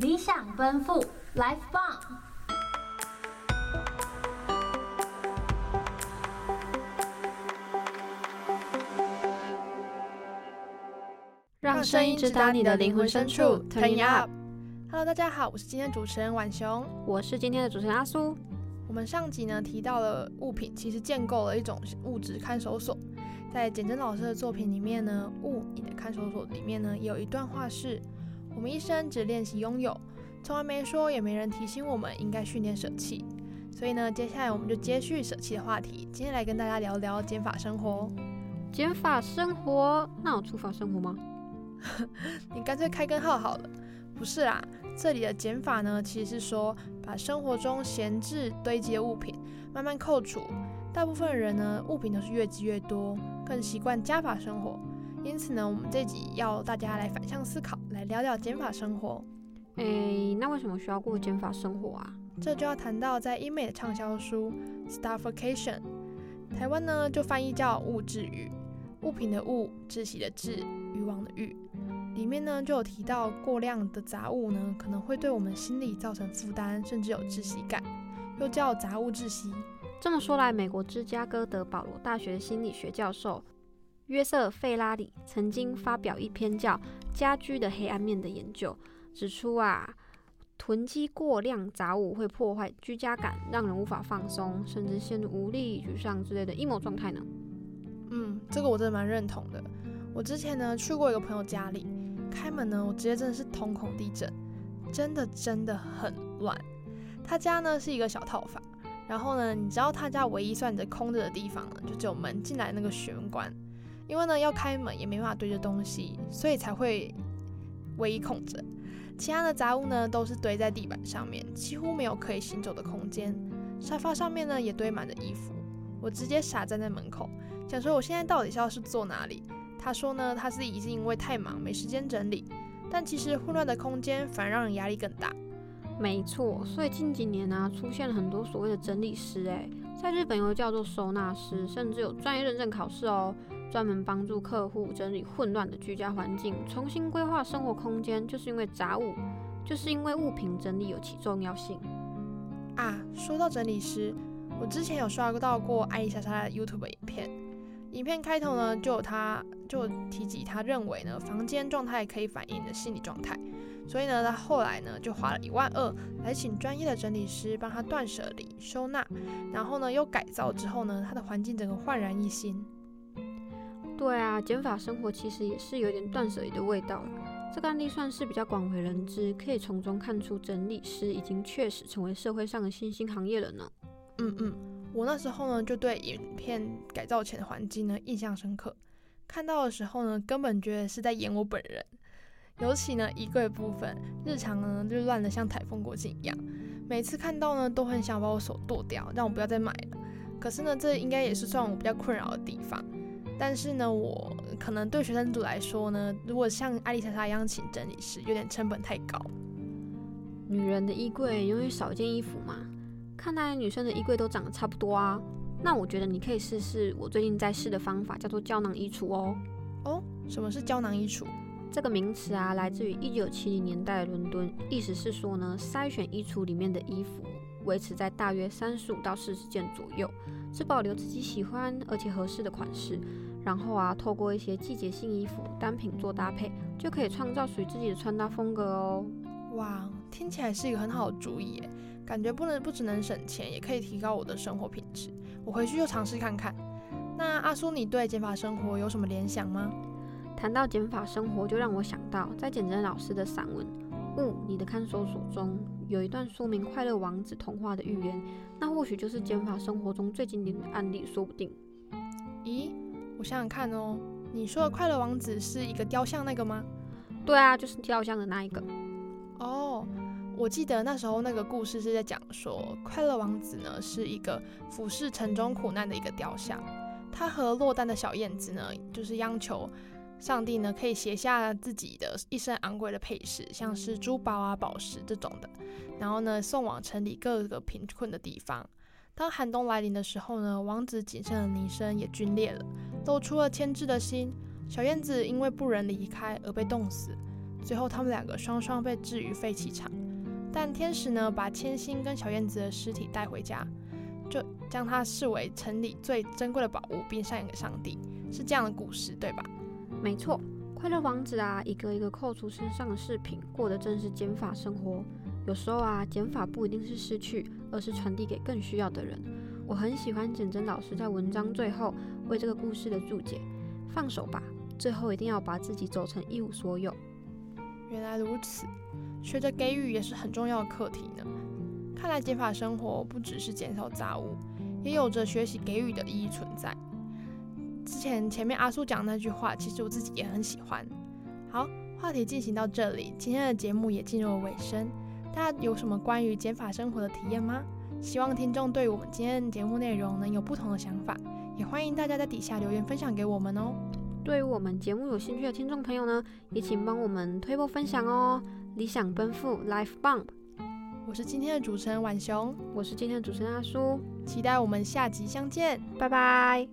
理想奔赴，Life 棒！让声音直达你的灵魂深处，Turn it up！Hello，大家好，我是今天的主持人婉雄，我是今天的主持人阿苏。我们上集呢提到了物品其实建构了一种物质看守所，在简真老师的作品里面呢，《物你的看守所》里面呢有一段话是。我们一生只练习拥有，从来没说，也没人提醒我们应该训练舍弃。所以呢，接下来我们就接续舍弃的话题，今天来跟大家聊聊减法生活。减法生活，那有除法生活吗？你干脆开根号好了。不是啦，这里的减法呢，其实是说把生活中闲置堆积的物品慢慢扣除。大部分人呢，物品都是越积越多，更习惯加法生活。因此呢，我们这集要大家来反向思考，来聊聊减法生活。诶，那为什么需要过减法生活啊？这就要谈到在英美的畅销书《Starfication》，台湾呢就翻译叫《物质欲》，物品的物，窒息的窒，欲望的欲。里面呢就有提到过量的杂物呢，可能会对我们心理造成负担，甚至有窒息感，又叫杂物窒息。这么说来，美国芝加哥德保罗大学心理学教授。约瑟·费拉里曾经发表一篇叫《家居的黑暗面》的研究，指出啊，囤积过量杂物会破坏居家感，让人无法放松，甚至陷入无力、沮丧之类的 emo 状态呢。嗯，这个我真的蛮认同的。我之前呢去过一个朋友家里，开门呢，我直接真的是瞳孔地震，真的真的很乱。他家呢是一个小套房，然后呢，你知道他家唯一算着空着的地方呢，就只有门进来那个玄关。因为呢，要开门也没办法堆着东西，所以才会唯一空着。其他的杂物呢，都是堆在地板上面，几乎没有可以行走的空间。沙发上面呢，也堆满了衣服。我直接傻站在门口，想说我现在到底是要是坐哪里？他说呢，他自己是因为太忙没时间整理。但其实混乱的空间反而让人压力更大。没错，所以近几年呢、出现了很多所谓的整理师，诶，在日本又叫做收纳师，甚至有专业认证考试哦。专门帮助客户整理混乱的居家环境，重新规划生活空间，就是因为杂物，就是因为物品整理有其重要性啊。说到整理师，我之前有刷到过艾丽莎莎的 YouTube 影片，影片开头呢就有他就提及他认为呢房间状态可以反映的心理状态，所以呢他后来呢就花了一万二来请专业的整理师帮他断舍离收纳，然后呢又改造之后呢他的环境整个焕然一新。对啊，减法生活其实也是有点断舍离的味道。这个案例算是比较广为人知，可以从中看出整理师已经确实成为社会上的新兴行业了呢。嗯嗯，我那时候呢就对影片改造前的环境呢印象深刻，看到的时候呢根本觉得是在演我本人。尤其呢衣柜部分，日常呢就乱得像台风过境一样，每次看到呢都很想把我手剁掉，让我不要再买了。可是呢这应该也是算我比较困扰的地方。但是呢，我可能对学生组来说呢，如果像艾丽莎莎一样请整理师，有点成本太高。女人的衣柜永远少一件衣服嘛，看来女生的衣柜都长得差不多啊。那我觉得你可以试试我最近在试的方法，叫做胶囊衣橱哦。哦，什么是胶囊衣橱？这个名词啊，来自于一九七零年代的伦敦，意思是说呢，筛选衣橱里面的衣服，维持在大约三十五到四十件左右，只保留自己喜欢而且合适的款式。然后啊，透过一些季节性衣服单品做搭配，就可以创造属于自己的穿搭风格哦。哇，听起来是一个很好的主意耶！感觉不能不只能省钱，也可以提高我的生活品质。我回去就尝试看看。那阿苏，你对减法生活有什么联想吗？谈到减法生活，就让我想到在简真老师的散文《物你的看守所》中，有一段说明快乐王子童话的寓言，那或许就是减法生活中最经典的案例，说不定。咦？我想想看哦，你说的快乐王子是一个雕像那个吗？对啊，就是雕像的那一个。哦，我记得那时候那个故事是在讲说，快乐王子呢是一个俯视城中苦难的一个雕像，他和落单的小燕子呢，就是央求上帝呢可以写下自己的一身昂贵的配饰，像是珠宝啊、宝石这种的，然后呢送往城里各个贫困的地方。当寒冬来临的时候呢，王子仅剩的泥身也皲裂了，露出了牵制的心。小燕子因为不忍离开而被冻死。最后他们两个双双被置于废弃场。但天使呢，把千星跟小燕子的尸体带回家，就将它视为城里最珍贵的宝物，并献给上帝。是这样的故事，对吧？没错，快乐王子啊，一个一个扣除身上的饰品，过的正是减法生活。有时候啊，减法不一定是失去，而是传递给更需要的人。我很喜欢简媜老师在文章最后为这个故事的注解：放手吧，最后一定要把自己走成一无所有。原来如此。学着给予也是很重要的课题呢。看来减法生活不只是减少杂物，也有着学习给予的意义存在。之前前面阿叔讲那句话，其实我自己也很喜欢。好，话题进行到这里，今天的节目也进入了尾声。大家有什么关于减法生活的体验吗？希望听众对我们今天的节目内容能有不同的想法，也欢迎大家在底下留言分享给我们哦。对于我们节目有兴趣的听众朋友呢，也请帮我们推播分享哦。理想奔赴，Life Bump。我是今天的主持人婉雄，我是今天的主持人阿苏，期待我们下集相见，拜拜。